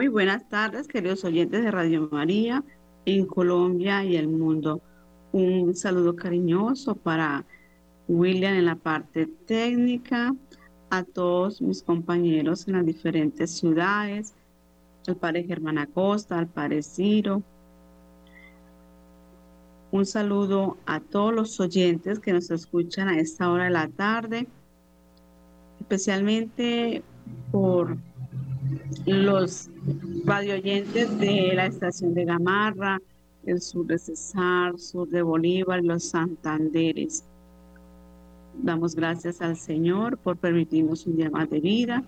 Muy buenas tardes, queridos oyentes de Radio María en Colombia y el mundo. Un saludo cariñoso para William en la parte técnica, a todos mis compañeros en las diferentes ciudades, al padre Germán Acosta, al padre Ciro. Un saludo a todos los oyentes que nos escuchan a esta hora de la tarde, especialmente por los radioyentes de la estación de Gamarra, el sur de Cesar, sur de Bolívar, los Santanderes. Damos gracias al Señor por permitirnos un día más de vida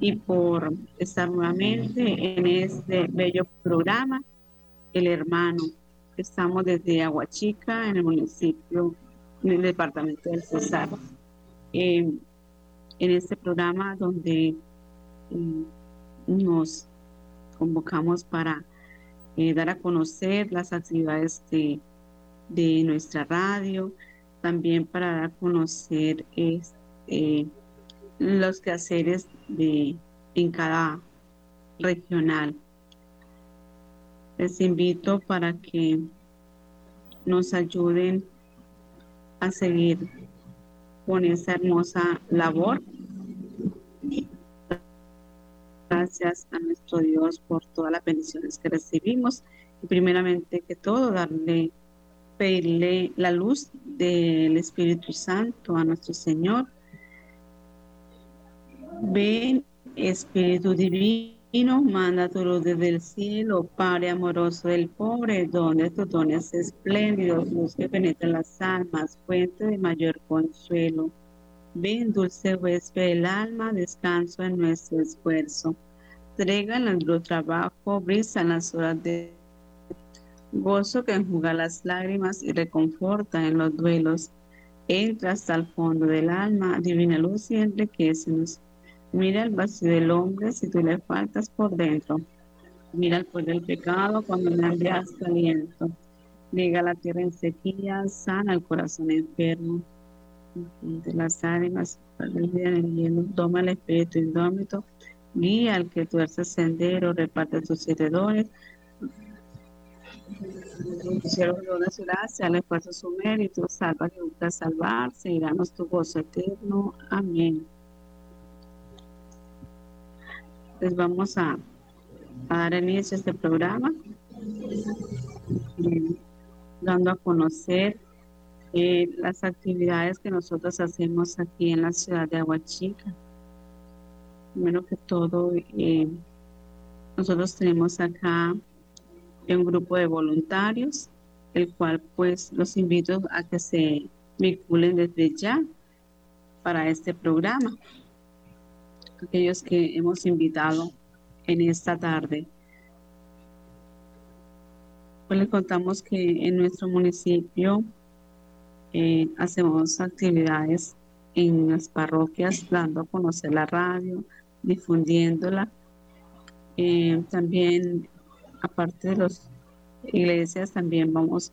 y por estar nuevamente en este bello programa, El Hermano. Estamos desde Aguachica, en el municipio, en el departamento del Cesar. Eh, en este programa donde eh, nos convocamos para eh, dar a conocer las actividades de, nuestra radio, también para dar a conocer este, los quehaceres de, en cada regional. Les invito para que nos ayuden a seguir con esa hermosa labor gracias a nuestro Dios por todas las bendiciones que recibimos y primeramente que todo darle, pedirle la luz del Espíritu Santo a nuestro Señor. Ven Espíritu Divino, manda tu luz desde el cielo, Padre amoroso del pobre, donde tus dones espléndidos, luz que penetra las almas, fuente de mayor consuelo. Ven, dulce huésped del alma, descanso en nuestro esfuerzo. Trega en nuestro trabajo, brisa en las horas de gozo que enjuga las lágrimas y reconforta en los duelos. Entra hasta el fondo del alma, divina luz y enriquecenos. Mira el vacío del hombre si tú le faltas por dentro. Mira el poder del pecado cuando me envías aliento. Liga la tierra en sequía, sana el corazón enfermo. De las ánimas, el hielo, toma el espíritu indómito guía al que tuerce sendero, reparte tus heredores. Hicieron una ciudad, sea el esfuerzo su mérito, salva que busca salvarse y danos tu gozo eterno. Amén. Les vamos a, dar inicio a este programa, eh, dando a conocer eh, las actividades que nosotros hacemos aquí en la ciudad de Aguachica primero que todo, eh, nosotros tenemos acá un grupo de voluntarios, el cual pues los invito a que se vinculen desde ya para este programa. Aquellos que hemos invitado en esta tarde. Pues les contamos que en nuestro municipio eh, hacemos actividades en las parroquias, dando a conocer la radio, difundiéndola. Eh, también, aparte de las iglesias, también vamos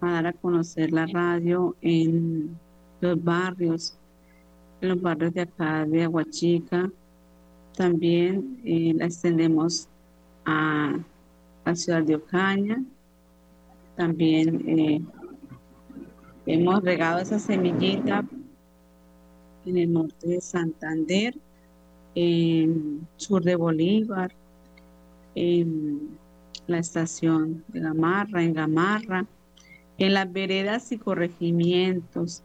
a dar a conocer la radio en los barrios, en los barrios de acá de Aguachica. También eh, la extendemos a la ciudad de Ocaña. También eh, hemos regado esa semillita en el norte de Santander en sur de Bolívar, en la estación de Gamarra, en Gamarra, en las veredas y corregimientos.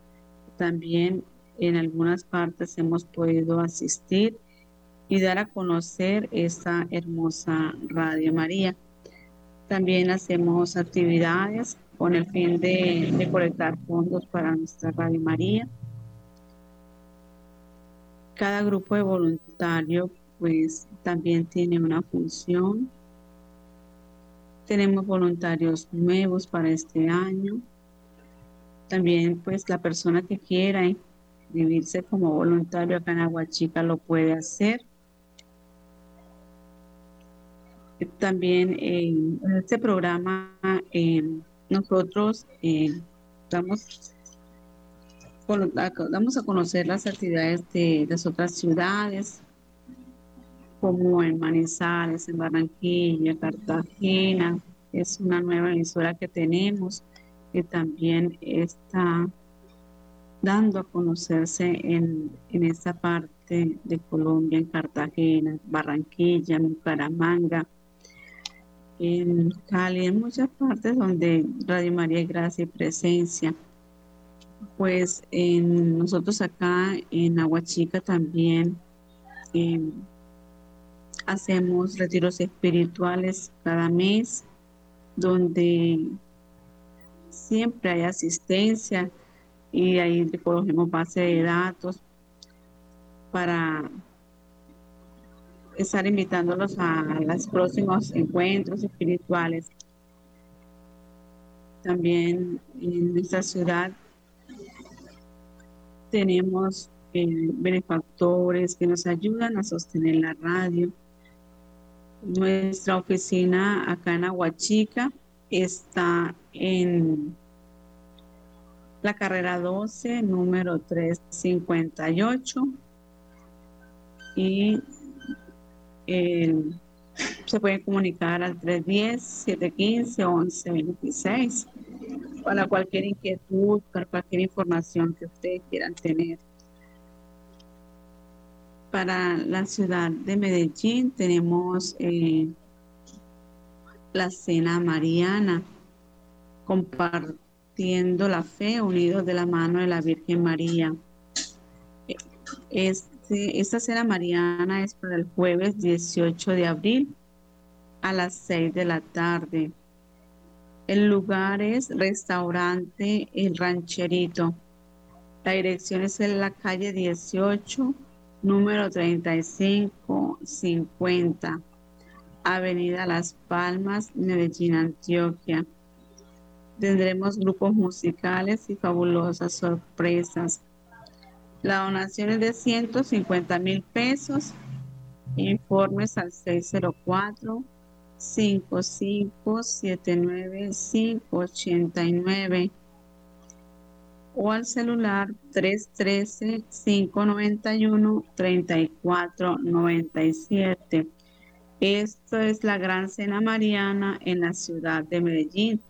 También en algunas partes hemos podido asistir y dar a conocer esta hermosa Radio María. También hacemos actividades con el fin de recolectar fondos para nuestra Radio María cada grupo de voluntarios pues también tiene una función. Tenemos voluntarios nuevos para este año. También pues la persona que quiera inscribirse como voluntario acá en Aguachica lo puede hacer. También en este programa eh, nosotros eh, damos Vamos a conocer las actividades de las otras ciudades. como en Manizales, en Barranquilla, Cartagena. Es una nueva emisora que tenemos que también está dando a conocerse en, en esta parte de Colombia, en Cartagena, Barranquilla, en Bucaramanga, en Cali, en muchas partes donde Radio María Gracia y Presencia. Pues en, nosotros acá en Aguachica también em, hacemos retiros espirituales cada mes, donde siempre hay asistencia y ahí recogemos base de datos para estar invitándolos a los próximos encuentros espirituales. También en nuestra ciudad tenemos eh, benefactores que nos ayudan a sostener la radio. Nuestra oficina acá en Aguachica está en la carrera 12, número 358. Y se pueden comunicar al 310-715-1126 para cualquier inquietud, para cualquier información que ustedes quieran tener. Para la ciudad de Medellín tenemos eh, la cena mariana, compartiendo la fe, unidos de la mano de la Virgen María. Este, esta cena mariana es para el jueves 18 de abril a las 6 de la tarde. El lugar es Restaurante El Rancherito. La dirección es en la calle 18, número 3550. Avenida Las Palmas, Medellín, Antioquia. Tendremos grupos musicales y fabulosas sorpresas. La donación es de 150 mil pesos. Informes al 604 5579 589 o al celular 313 591 3497. Esto es la Gran Cena Mariana en la ciudad de Medellín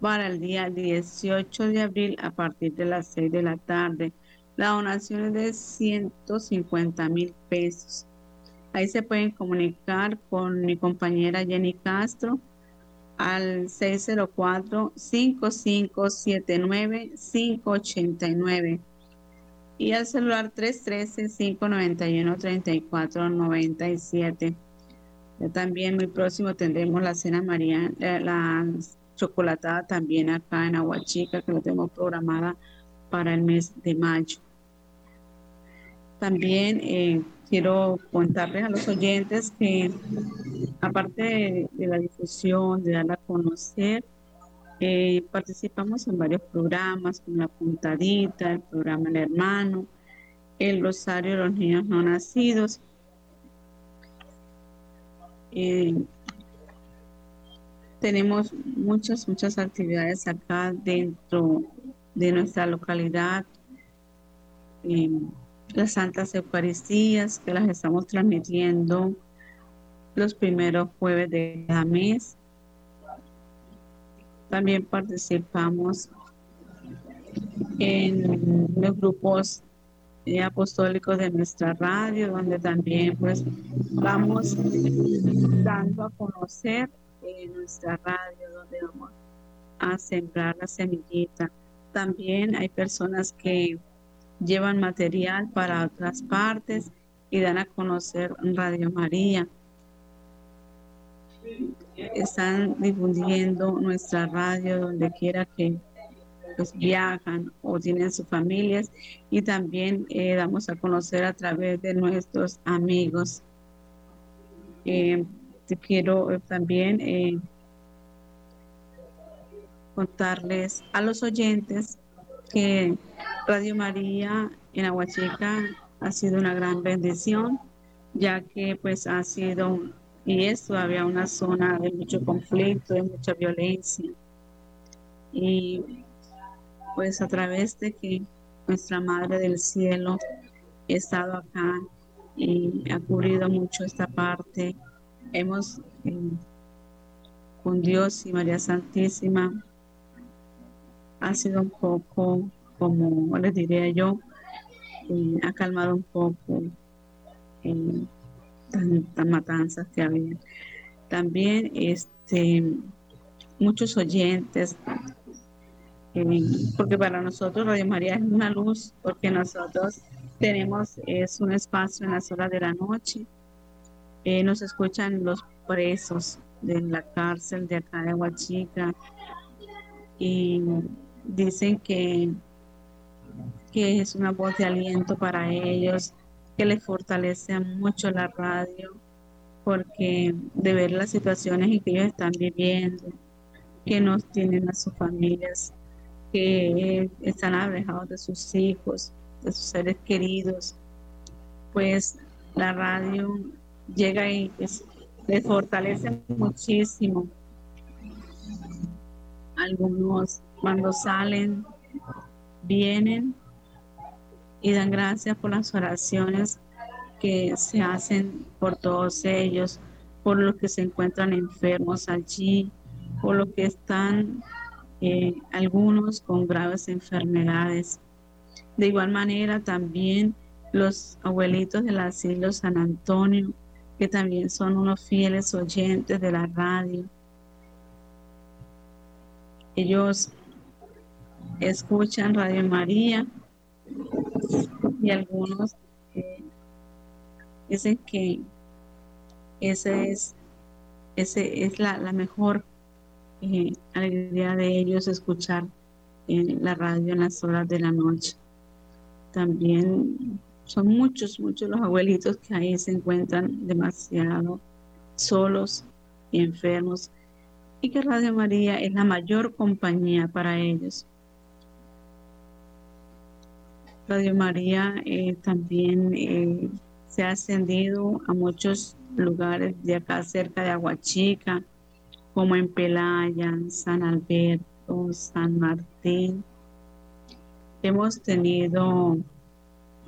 para el día 18 de abril a partir de las 6 de la tarde. La donación es de 150 mil pesos. Ahí se pueden comunicar con mi compañera Jenny Castro al 604-5579-589 y al celular 313-591-3497. También muy próximo tendremos la cena María, eh, la chocolatada también acá en Aguachica, que lo tenemos programada para el mes de mayo. También eh, quiero contarles a los oyentes que aparte de, la difusión, de dar a conocer, eh, participamos en varios programas como La Puntadita, el programa El Hermano, el Rosario de los Niños No Nacidos eh, tenemos muchas, muchas actividades acá dentro de nuestra localidad. Eh, las Santas Eucaristías que las estamos transmitiendo los primeros jueves de cada mes. También participamos en los grupos apostólicos de nuestra radio, donde también pues vamos dando a conocer en nuestra radio, donde vamos a sembrar la semillita. También hay personas que llevan material para otras partes y dan a conocer Radio María. Están difundiendo nuestra radio donde quiera que pues viajan o tienen sus familias y también eh, damos a conocer a través de nuestros amigos. Eh, te quiero eh, también contarles a los oyentes que Radio María en Aguachica ha sido una gran bendición, ya que pues ha sido y es todavía una zona de mucho conflicto, de mucha violencia. Y pues a través de que nuestra Madre del Cielo ha estado acá y ha cubrido mucho esta parte. Hemos eh, con Dios y María Santísima ha sido un poco, como les diría yo, eh, ha calmado un poco eh, matanzas que había. También este, muchos oyentes, eh, porque para nosotros Radio María es una luz, porque nosotros tenemos, es un espacio en las horas de la noche, eh, nos escuchan los presos de la cárcel de acá de Huachica y dicen que, que es una voz de aliento para ellos, que les fortalece mucho la radio, porque de ver las situaciones en que ellos están viviendo, que no tienen a sus familias, que están alejados de sus hijos, de sus seres queridos, pues la radio llega y les fortalece muchísimo. Algunos cuando salen, vienen y dan gracias por las oraciones que se hacen por todos ellos, por los que se encuentran enfermos allí, por los que están eh, algunos con graves enfermedades. De igual manera también los abuelitos del asilo San Antonio, que también son unos fieles oyentes de la radio. Ellos escuchan Radio María y algunos dicen que ese es, es la, mejor eh, alegría de ellos escuchar en la radio en las horas de la noche. También son muchos, muchos los abuelitos que ahí se encuentran demasiado solos y enfermos y que Radio María es la mayor compañía para ellos. Radio María eh, también eh, se ha ascendido a muchos lugares de acá cerca de Aguachica, como en Pelaya, San Alberto, San Martín. Hemos tenido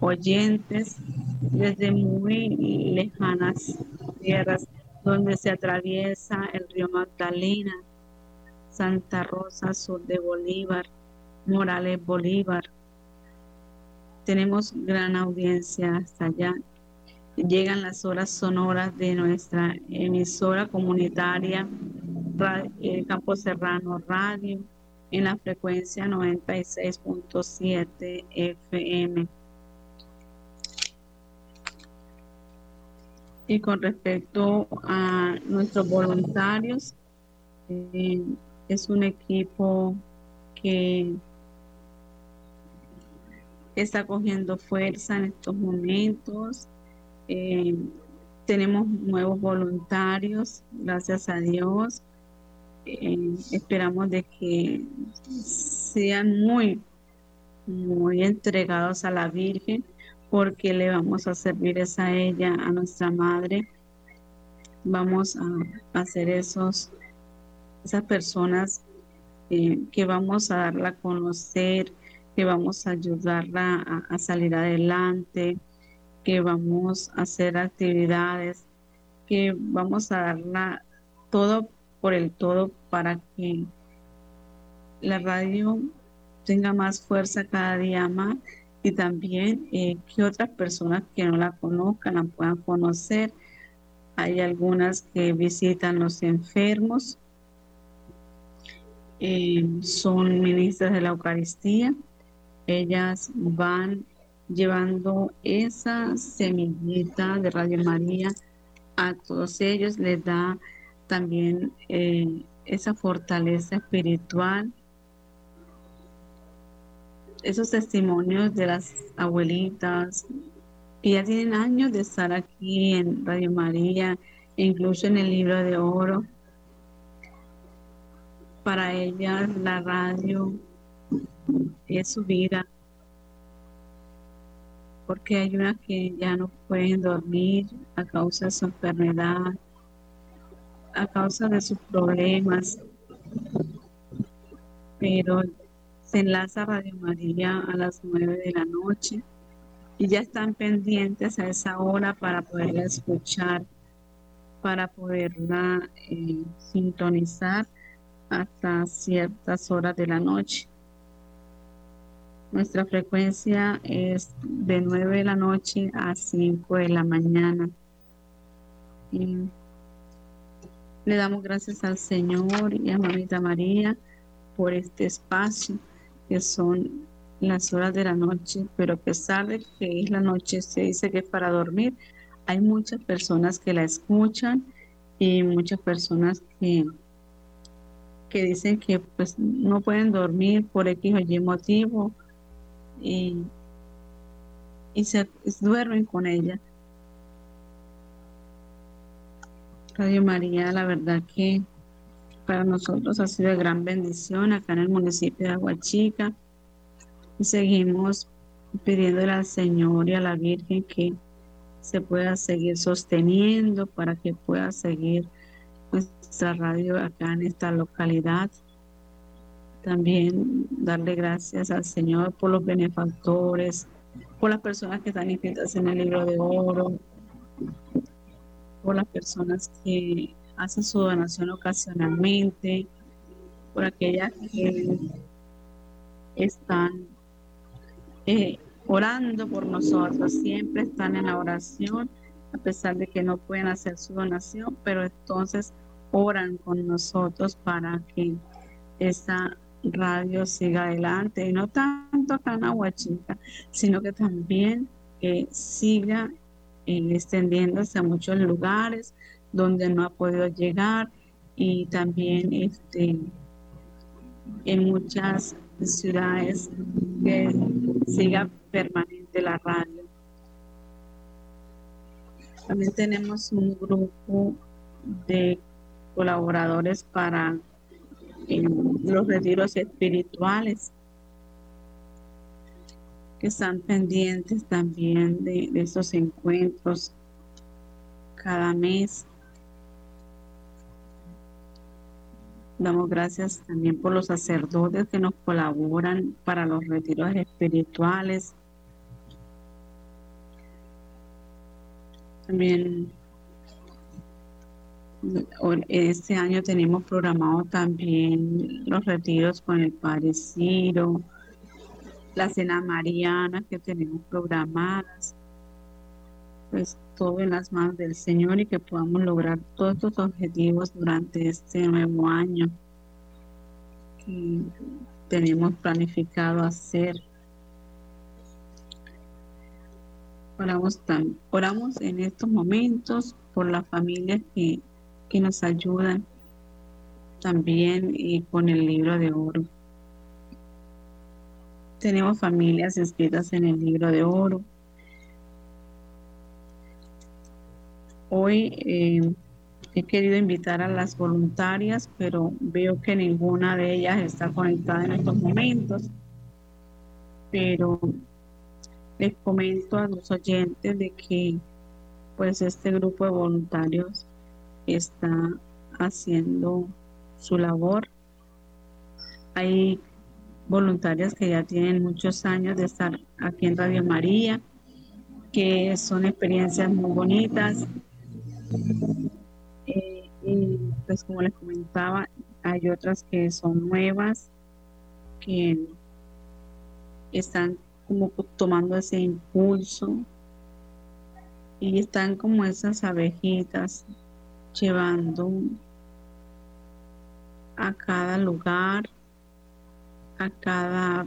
oyentes desde muy lejanas tierras donde se atraviesa el río Magdalena, Santa Rosa, sur de Bolívar, Morales, Bolívar, tenemos gran audiencia hasta allá. Llegan las horas sonoras de nuestra emisora comunitaria eh, Campo Serrano Radio en la frecuencia 96.7 FM. Y con respecto a nuestros voluntarios, eh, es un equipo que está cogiendo fuerza en estos momentos. Eh, tenemos nuevos voluntarios, gracias a Dios. Eh, esperamos de que sean muy, muy entregados a la Virgen, porque le vamos a servir a ella, a nuestra Madre. Vamos a hacer esos, esas personas eh, que vamos a darla a conocer, que vamos a ayudarla a, salir adelante, que vamos a hacer actividades, que vamos a darla todo por el todo para que la radio tenga más fuerza cada día más y también eh, que otras personas que no la conozcan la puedan conocer. Hay algunas que visitan los enfermos, eh, son ministras de la Eucaristía, ellas van llevando esa semillita de Radio María a todos ellos, les da también eh, esa fortaleza espiritual, esos testimonios de las abuelitas que ya tienen años de estar aquí en Radio María, incluso en el libro de oro. Para ellas la radio es su vida. Porque hay unas que ya no pueden dormir a causa de su enfermedad, a causa de sus problemas. Pero se enlaza Radio María a las nueve de la noche y ya están pendientes a esa hora para poderla escuchar, para poderla eh, sintonizar hasta ciertas horas de la noche. Nuestra frecuencia es de 9 de la noche a 5 de la mañana. Y le damos gracias al Señor y a Mamita María por este espacio que son las horas de la noche, pero a pesar de que es la noche, se dice que es para dormir, hay muchas personas que la escuchan y muchas personas que que dicen que pues no pueden dormir por X o Y motivo y, y se duermen con ella. Radio María, la verdad que para nosotros ha sido gran bendición acá en el municipio de Aguachica y seguimos pidiéndole al Señor y a la Virgen que se pueda seguir sosteniendo para que pueda seguir nuestra radio acá en esta localidad. También darle gracias al Señor por los benefactores, por las personas que están inscritas en el libro de oro, por las personas que hacen su donación ocasionalmente, por aquellas que están eh, orando por nosotros, siempre están en la oración a pesar de que no pueden hacer su donación, pero entonces oran con nosotros para que esta radio siga adelante, y no tanto acá en Aguachica, sino que también eh, siga eh, extendiéndose a muchos lugares donde no ha podido llegar y también este, en muchas ciudades que siga permanente la radio. También tenemos un grupo de colaboradores para los retiros espirituales que están pendientes también de, de esos encuentros cada mes. Damos gracias también por los sacerdotes que nos colaboran para los retiros espirituales. También este año tenemos programado también los retiros con el Padre Ciro, la cena mariana que tenemos programadas. Pues todo en las manos del Señor y que podamos lograr todos estos objetivos durante este nuevo año que tenemos planificado hacer. Oramos, oramos en estos momentos por las familias que, que nos ayudan también y con el libro de oro. Tenemos familias inscritas en el libro de oro. Hoy eh, he querido invitar a las voluntarias, pero veo que ninguna de ellas está conectada en estos momentos. Pero les comento a los oyentes de que pues este grupo de voluntarios está haciendo su labor. Hay voluntarias que ya tienen muchos años de estar aquí en Radio María, que son experiencias muy bonitas. Eh, y pues como les comentaba, hay otras que son nuevas, que están como tomando ese impulso y están como esas abejitas llevando a cada lugar, a cada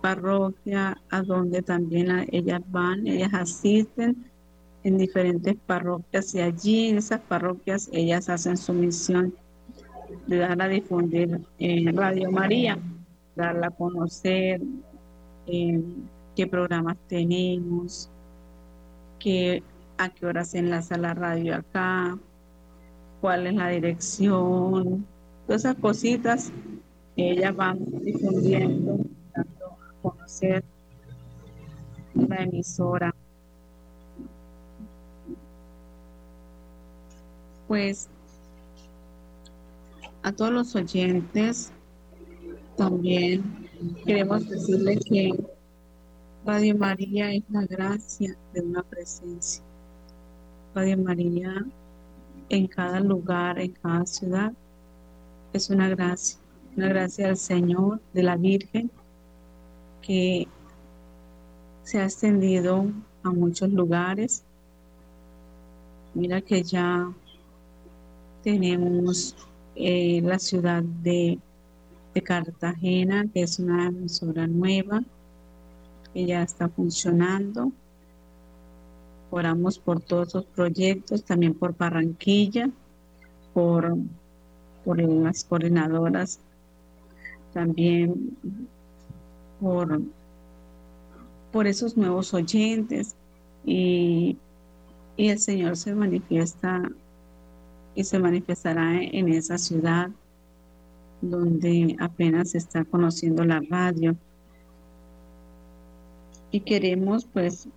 parroquia, a donde también ellas van, ellas asisten en diferentes parroquias y allí en esas parroquias ellas hacen su misión de dar a difundir en Radio María, darla a conocer, eh, qué programas tenemos, qué, a qué horas se enlaza la radio acá, cuál es la dirección, todas esas cositas ellas van difundiendo, dando a conocer la emisora. Pues a todos los oyentes también queremos decirles que Radio María es la gracia de una presencia. Radio María en cada lugar, en cada ciudad, es una gracia, una gracia del Señor, de la Virgen, que se ha extendido a muchos lugares. Mira que ya tenemos eh, la ciudad de, de, Cartagena, que es una emisora nueva, que ya está funcionando. Oramos por todos los proyectos, también por Barranquilla, por, por las coordinadoras, también por, por esos nuevos oyentes y, y el Señor se manifiesta y se manifestará en esa ciudad donde apenas se está conociendo la radio. Y queremos pues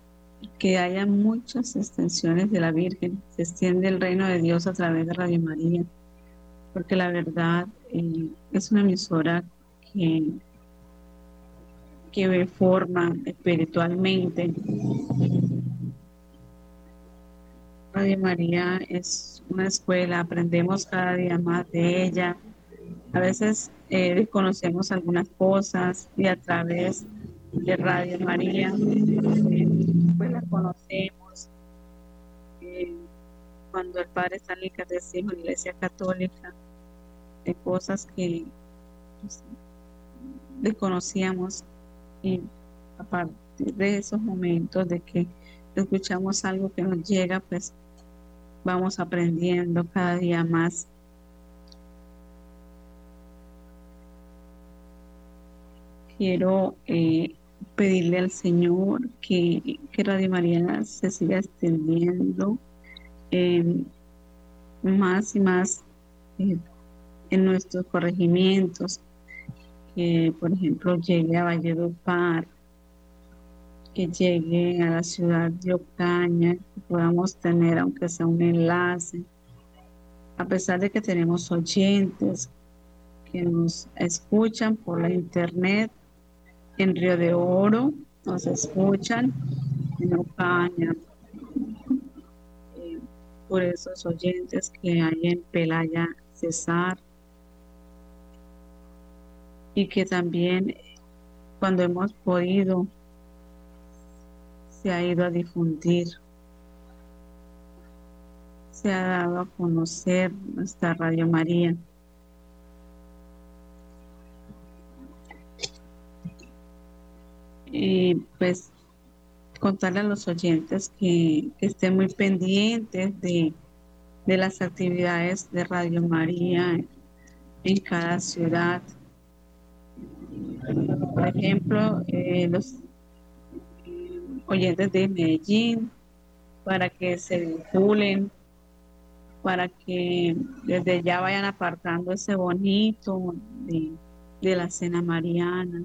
que haya muchas extensiones de la Virgen, se extiende el reino de Dios a través de Radio María, porque la verdad eh, es una emisora que, que forma espiritualmente Radio María es una escuela, aprendemos cada día más de ella. A veces eh, desconocemos algunas cosas y a través de Radio María conocemos. Eh, cuando el Padre está en el Catecismo de la Iglesia Católica, de cosas que pues, desconocíamos y a partir de esos momentos de que escuchamos algo que nos llega, pues vamos aprendiendo cada día más. Quiero eh, pedirle al Señor que, que, Radio María se siga extendiendo em, más y más eh, en nuestros corregimientos, que por ejemplo llegue a Valledupar, que llegue a la ciudad de Ocaña, que podamos tener, aunque sea un enlace, a pesar de que tenemos oyentes que nos escuchan por la internet, en Río de Oro, nos escuchan, en Ocaña, eh, por esos oyentes que hay en Pelaya Cesar, y que también cuando hemos podido se ha ido a difundir, se ha dado a conocer nuestra Radio María. Y pues contarle a los oyentes que, estén muy pendientes de, de, las actividades de Radio María en cada ciudad. Por ejemplo, eh, los oyentes de Medellín para que se vinculen, para que desde ya vayan apartando ese bonito de, la cena mariana,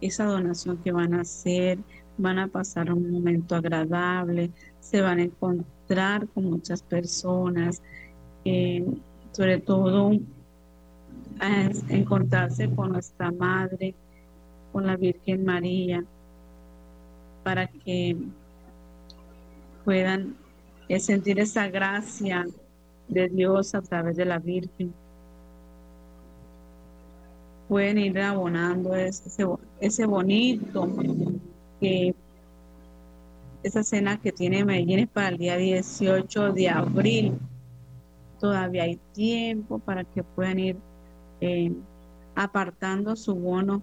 esa donación que van a hacer, van a pasar un momento agradable, se van a encontrar con muchas personas, eh, sobre todo a encontrarse con nuestra Madre, con la Virgen María, para que puedan eh, sentir esa gracia de Dios a través de la Virgen. Pueden ir abonando ese, ese bonito que esa cena que tiene Medellín es para el día 18 de abril. Todavía hay tiempo para que puedan ir eh, apartando su bono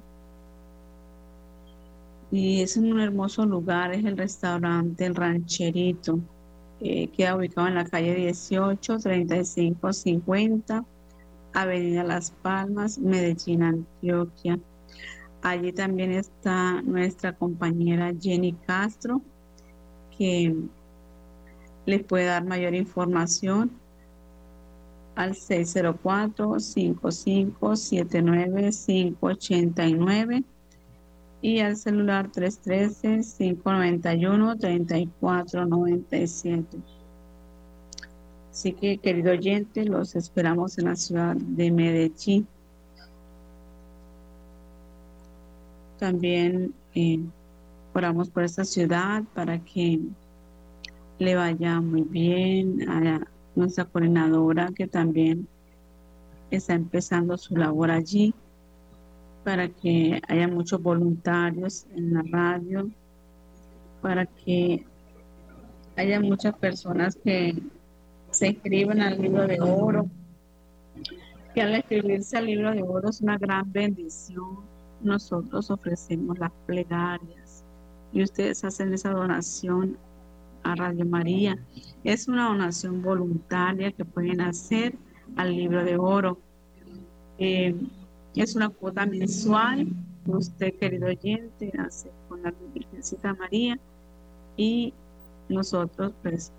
y es un hermoso lugar, es el restaurante El Rancherito, que queda ubicado en la calle 18, 35, 50, Avenida Las Palmas, Medellín, Antioquia. Allí también está nuestra compañera Jenny Castro, que les puede dar mayor información al 604 5579 589 y al celular 313-591-3497. Así que, querido oyente, los esperamos en la ciudad de Medellín. también eh, oramos por esta ciudad para que le vaya muy bien a nuestra coordinadora que también está empezando su labor allí para que haya muchos voluntarios en la radio, para que haya muchas personas que se inscriban al libro de oro, que al escribirse al libro de oro es una gran bendición. Nosotros ofrecemos las plegarias y ustedes hacen esa donación a Radio María. Es una donación voluntaria que pueden hacer al libro de oro. Eh, es una cuota mensual que usted, querido oyente, hace con la Virgencita María y nosotros pues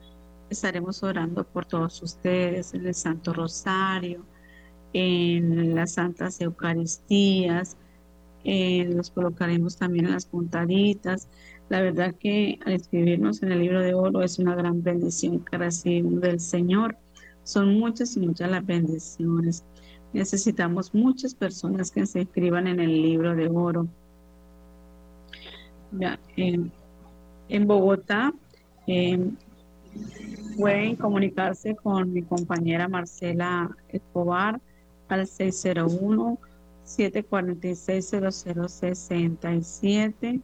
estaremos orando por todos ustedes en el Santo Rosario, en las Santas Eucaristías, eh, los colocaremos también en las puntaditas. La verdad que al escribirnos en el libro de oro es una gran bendición que recibimos del Señor. Son muchas y muchas las bendiciones. Necesitamos muchas personas que se inscriban en el libro de oro. en, en Bogotá em, pueden comunicarse con mi compañera Marcela Escobar al 601 746 0067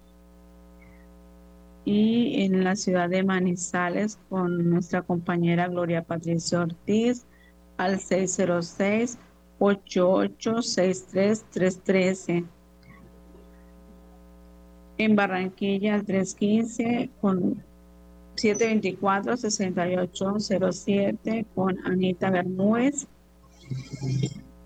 y en la ciudad de Manizales con nuestra compañera Gloria Patricia Ortiz al 606 8863 En Barranquilla al 315 con 724-6807 con Anita Bermúdez.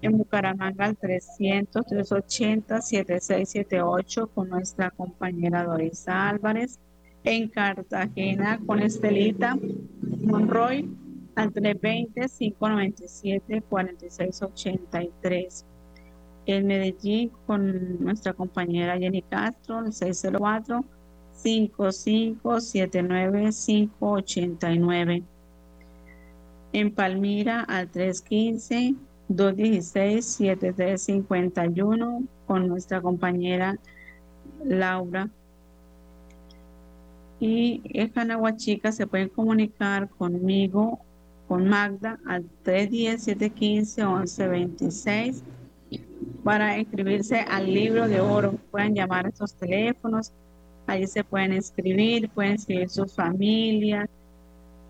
En Bucaramanga al 300-380-7678 con nuestra compañera Doris Álvarez. En Cartagena con Estelita Monroy al 320-597-4683. En Medellín con nuestra compañera Jenny Castro, el 604 5579589 En Palmira al 315-216-7351 con nuestra compañera Laura. Y en Canahuachica se pueden comunicar conmigo, con Magda, al 310-715-1126 para inscribirse al libro de oro. Pueden llamar a estos teléfonos Ahí se pueden escribir, pueden escribir su familia,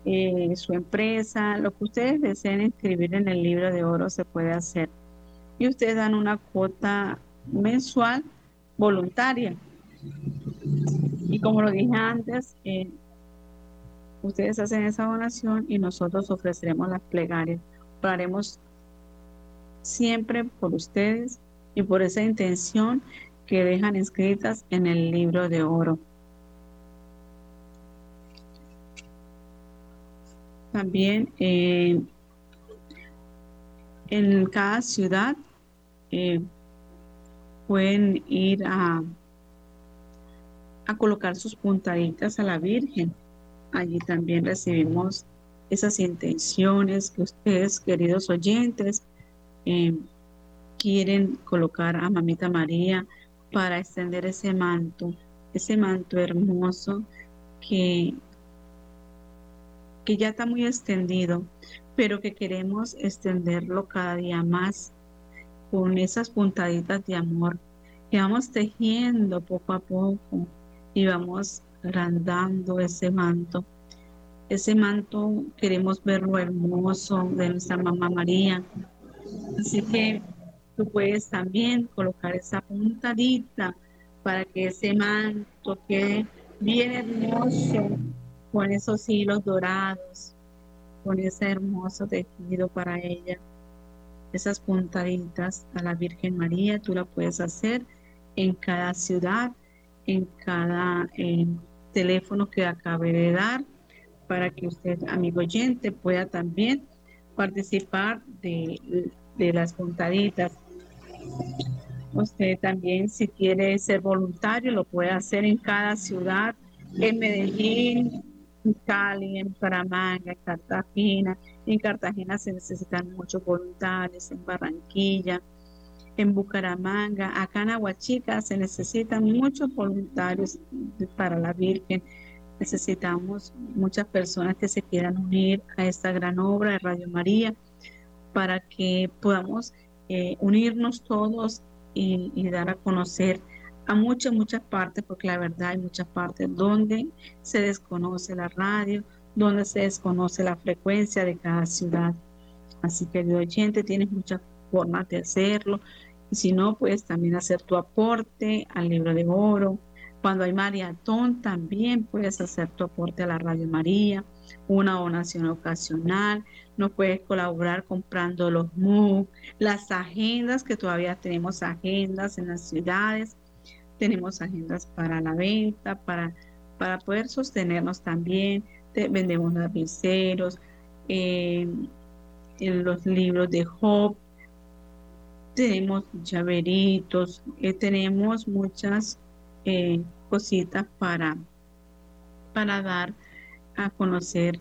eh, su empresa, lo que ustedes deseen escribir en el libro de oro se puede hacer. Y ustedes dan una cuota mensual voluntaria. Y como lo dije antes, eh, ustedes hacen esa donación y nosotros ofreceremos las plegarias. Oraremos siempre por ustedes y por esa intención que dejan escritas en el libro de oro. También eh, en cada ciudad eh, pueden ir a, a colocar sus puntaditas a la Virgen. Allí también recibimos esas intenciones que ustedes, queridos oyentes, eh, quieren colocar a Mamita María para extender ese manto, ese manto hermoso que, que ya está muy extendido, pero que queremos extenderlo cada día más con esas puntaditas de amor que vamos tejiendo poco a poco y vamos agrandando ese manto. Ese manto queremos verlo hermoso de nuestra mamá María. Así que Tú puedes también colocar esa puntadita para que ese manto quede bien hermoso con esos hilos dorados, con ese hermoso tejido para ella. Esas puntaditas a la Virgen María, tú la puedes hacer en cada ciudad, en cada teléfono que acabe de dar, para que usted, amigo oyente, pueda también participar de, de las puntaditas. Usted también, si quiere ser voluntario, lo puede hacer en cada ciudad, en Medellín, en Cali, en Paramanga, en Cartagena. En Cartagena se necesitan muchos voluntarios, en Barranquilla, en Bucaramanga, acá en Aguachica se necesitan muchos voluntarios para la Virgen. Necesitamos muchas personas que se quieran unir a esta gran obra de Radio María para que podamos eh, unirnos todos y, dar a conocer a muchas, muchas partes, porque la verdad hay muchas partes donde se desconoce la radio, donde se desconoce la frecuencia de cada ciudad. Así que, de oyente, tienes muchas formas de hacerlo. Y si no, puedes también hacer tu aporte al libro de oro. Cuando hay maratón, también puedes hacer tu aporte a la Radio María, una donación ocasional. No puedes colaborar comprando los MOOC, las agendas, que todavía tenemos agendas en las ciudades tenemos agendas para la venta, para, para poder sostenernos también, vendemos lapiceros, eh, los libros de Job, tenemos llaveritos, eh, tenemos muchas eh, cositas para, para dar a conocer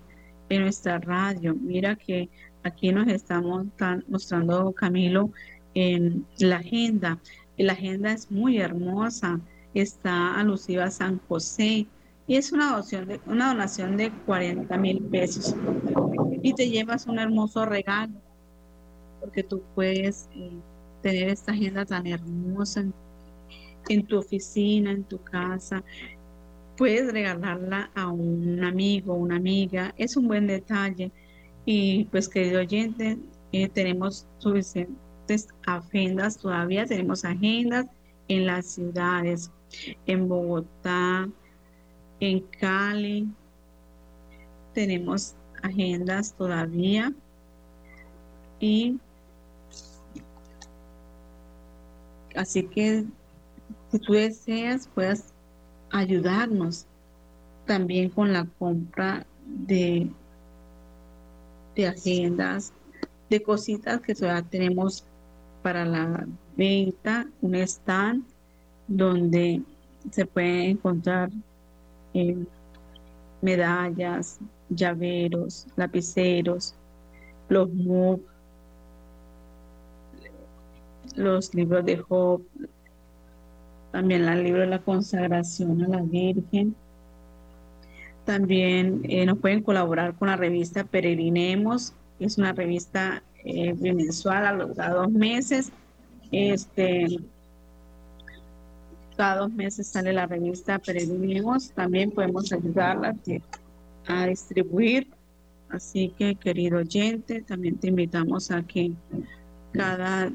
en nuestra radio. Mira que aquí nos estamos mostrando Camilo en la agenda la agenda es muy hermosa, está alusiva a San José y es una donación de, una donación de 40 mil pesos. Y te llevas un hermoso regalo, porque tú puedes eh, tener esta agenda tan hermosa en, tu oficina, en tu casa. Puedes regalarla a un amigo, una amiga. Es un buen detalle. Y pues, querido oyente, eh, tenemos suficiente agendas, todavía tenemos agendas en las ciudades, en Bogotá, en Cali, tenemos agendas todavía y así que si tú deseas puedes ayudarnos también con la compra de, de agendas, de cositas que todavía tenemos para la venta, un stand donde se pueden encontrar eh, medallas, llaveros, lapiceros, los MOOC, los libros de Job, también el libro de la consagración a la Virgen. También eh, nos pueden colaborar con la revista Peregrinemos, que es una revista eh, bimensual a los dos meses. Este, cada dos meses sale la revista Peregrinemos. También podemos ayudarla a distribuir. Así que, querido oyente, también te invitamos a que cada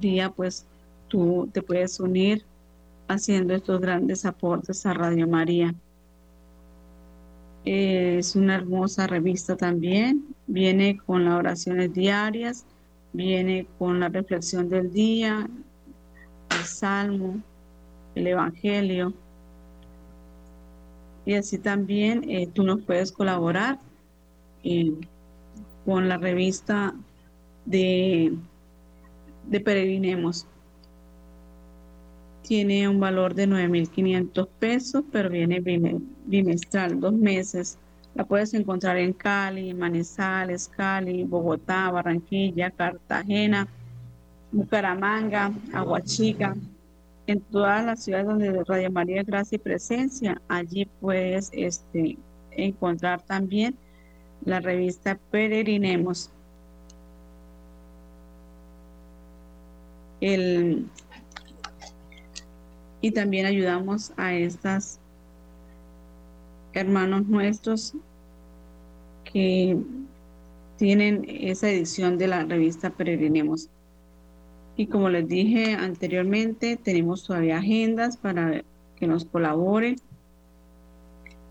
día, pues, tú te puedes unir haciendo estos grandes aportes a Radio María. Es una hermosa revista también. Viene con las oraciones diarias, viene con la reflexión del día, el salmo, el evangelio. Y así también eh, tú nos puedes colaborar eh, con la revista de, de Peregrinemos tiene un valor de 9.500 pesos, pero viene bimestral, dos meses. La puedes encontrar en Cali, Manizales, Cali, Bogotá, Barranquilla, Cartagena, Bucaramanga, Aguachica, en todas las ciudades donde Radio María Gracia y Presencia. Allí puedes este, encontrar también la revista Peregrinemos. El, y también ayudamos a estas hermanos nuestros que tienen esa edición de la revista Peregrinemos. Y como les dije anteriormente, tenemos todavía agendas para que nos colaboren.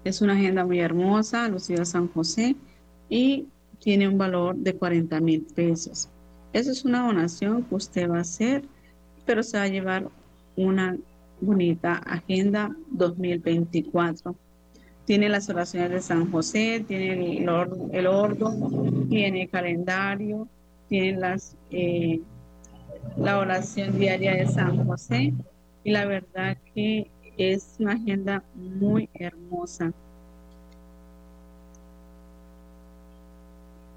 Es una agenda muy hermosa, Lucía San José, y tiene un valor de 40 mil pesos. Esa es una donación que usted va a hacer, pero se va a llevar una bonita Agenda 2024. Tiene las oraciones de San José, tiene el, el ordo, tiene calendario, tiene las, eh, la oración diaria de San José y la verdad que es una agenda muy hermosa.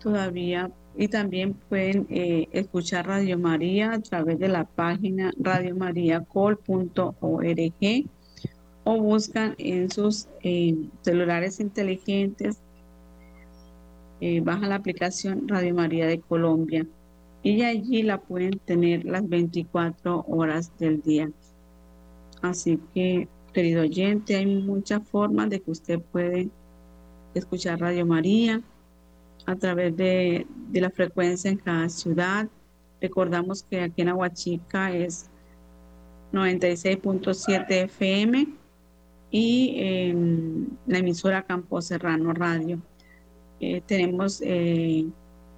Todavía y también pueden eh, escuchar Radio María a través de la página radiomariacol.org o buscan en sus eh, celulares inteligentes, eh, baja la aplicación Radio María de Colombia y allí la pueden tener las 24 horas del día. Así que, querido oyente, hay muchas formas de que usted puede escuchar Radio María a través de, de la frecuencia en cada ciudad. Recordamos que aquí en Aguachica es 96.7 FM y en la emisora Campo Serrano Radio. Eh, tenemos eh,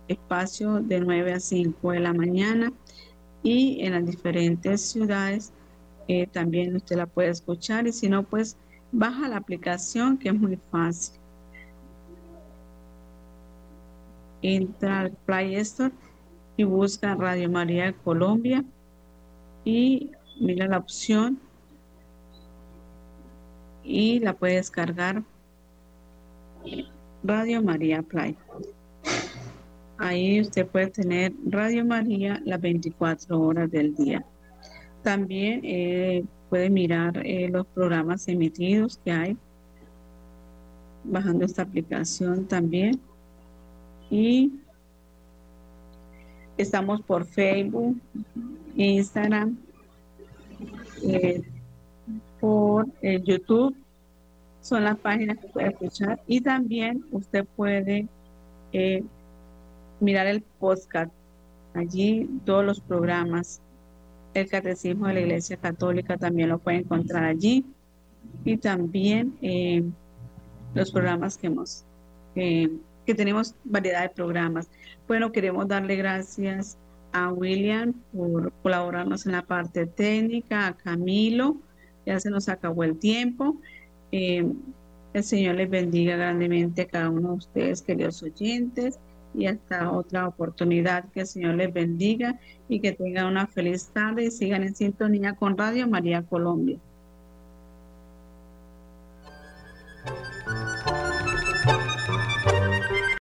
espacio de 9 a 5 de la mañana y en las diferentes ciudades eh, también usted la puede escuchar y si no pues baja la aplicación que es muy fácil. Entra al Play Store y busca Radio María de Colombia y mira la opción y la puede descargar Radio María Play. Ahí usted puede tener Radio María las 24 horas del día. También eh, puede mirar eh, los programas emitidos que hay bajando esta aplicación también. Y estamos por Facebook, Instagram, eh, por eh, YouTube. Son las páginas que puede escuchar. Y también usted puede eh, mirar el podcast. Allí todos los programas. El Catecismo de la Iglesia Católica también lo puede encontrar allí. Y también los programas que hemos, que tenemos variedad de programas. Bueno, queremos darle gracias a William por colaborarnos en la parte técnica, a Camilo, ya se nos acabó el tiempo. Eh, el Señor les bendiga grandemente a cada uno de ustedes, queridos oyentes, y hasta otra oportunidad. Que el Señor les bendiga y que tengan una feliz tarde y sigan en sintonía con Radio María Colombia.